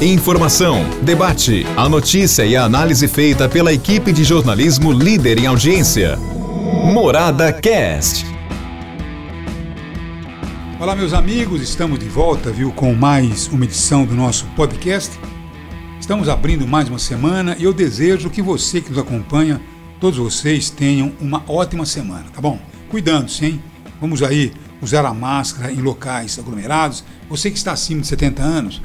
Informação, debate, a notícia e a análise feita pela equipe de jornalismo líder em audiência. Morada Cast. Olá, meus amigos, estamos de volta, viu, com mais uma edição do nosso podcast. Estamos abrindo mais uma semana e eu desejo que você que nos acompanha, todos vocês tenham uma ótima semana, tá bom? Cuidando-se, hein? Vamos aí usar a máscara em locais aglomerados. Você que está acima de 70 anos,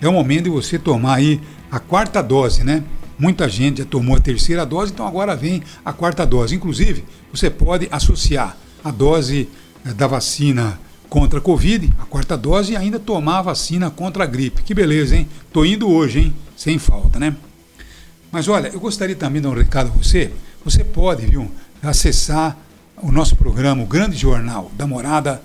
é o momento de você tomar aí a quarta dose, né? Muita gente já tomou a terceira dose, então agora vem a quarta dose. Inclusive, você pode associar a dose eh, da vacina contra a Covid, a quarta dose, e ainda tomar a vacina contra a gripe. Que beleza, hein? Tô indo hoje, hein? Sem falta, né? Mas olha, eu gostaria também de dar um recado a você. Você pode, viu, acessar o nosso programa, o Grande Jornal da Morada,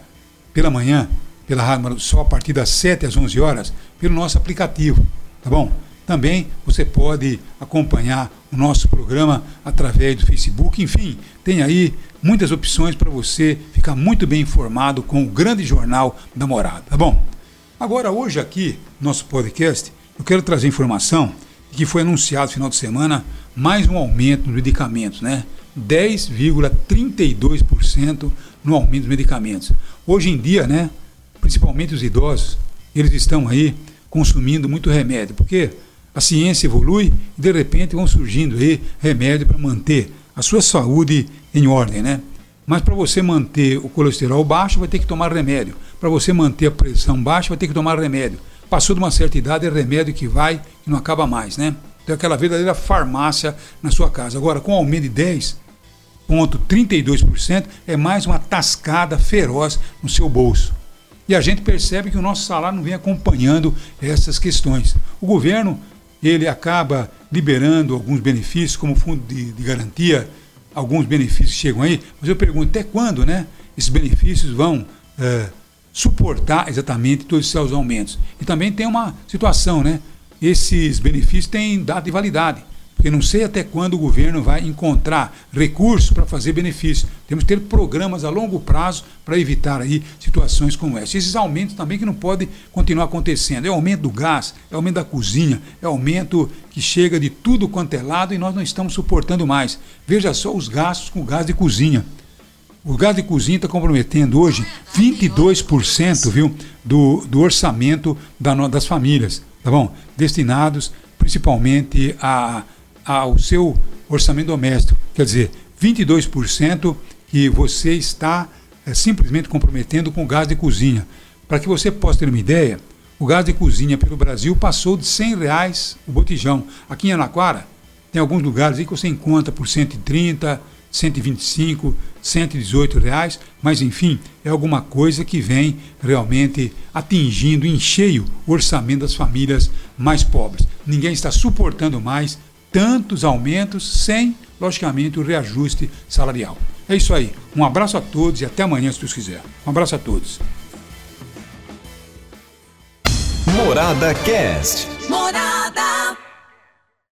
pela manhã, pela Rádio só a partir das 7 às 11 horas, pelo nosso aplicativo, tá bom? Também você pode acompanhar o nosso programa através do Facebook, enfim, tem aí muitas opções para você ficar muito bem informado com o grande jornal da morada, tá bom? Agora, hoje aqui, nosso podcast, eu quero trazer informação que foi anunciado no final de semana mais um aumento nos medicamentos, né? 10,32% no aumento dos medicamentos. Hoje em dia, né, principalmente os idosos, eles estão aí consumindo muito remédio, porque a ciência evolui e de repente vão surgindo aí remédio para manter a sua saúde em ordem, né? Mas para você manter o colesterol baixo, vai ter que tomar remédio. Para você manter a pressão baixa, vai ter que tomar remédio. Passou de uma certa idade, é remédio que vai e não acaba mais, né? Então, aquela verdadeira farmácia na sua casa. Agora, com aumento de 10,32%, é mais uma tascada feroz no seu bolso. E a gente percebe que o nosso salário não vem acompanhando essas questões. O governo ele acaba liberando alguns benefícios, como fundo de, de garantia, alguns benefícios chegam aí, mas eu pergunto até quando né, esses benefícios vão é, suportar exatamente todos esses aumentos. E também tem uma situação, né? Esses benefícios têm data de validade. Porque não sei até quando o governo vai encontrar recursos para fazer benefício. Temos que ter programas a longo prazo para evitar aí situações como essa. Esses aumentos também que não podem continuar acontecendo. É aumento do gás, é aumento da cozinha, é aumento que chega de tudo quanto é lado e nós não estamos suportando mais. Veja só os gastos com gás de cozinha. O gás de cozinha está comprometendo hoje 22% viu, do, do orçamento da, das famílias, tá bom? Destinados principalmente a ao seu orçamento doméstico. Quer dizer, 22% que você está é, simplesmente comprometendo com o gás de cozinha. Para que você possa ter uma ideia, o gás de cozinha pelo Brasil passou de 100 reais o botijão. Aqui em Anaquara, tem alguns lugares aí que você encontra por 130, 125, 118 reais, mas enfim, é alguma coisa que vem realmente atingindo em cheio o orçamento das famílias mais pobres. Ninguém está suportando mais tantos aumentos sem, logicamente, o reajuste salarial. É isso aí. Um abraço a todos e até amanhã, se Deus quiser. Um abraço a todos. Morada Cast.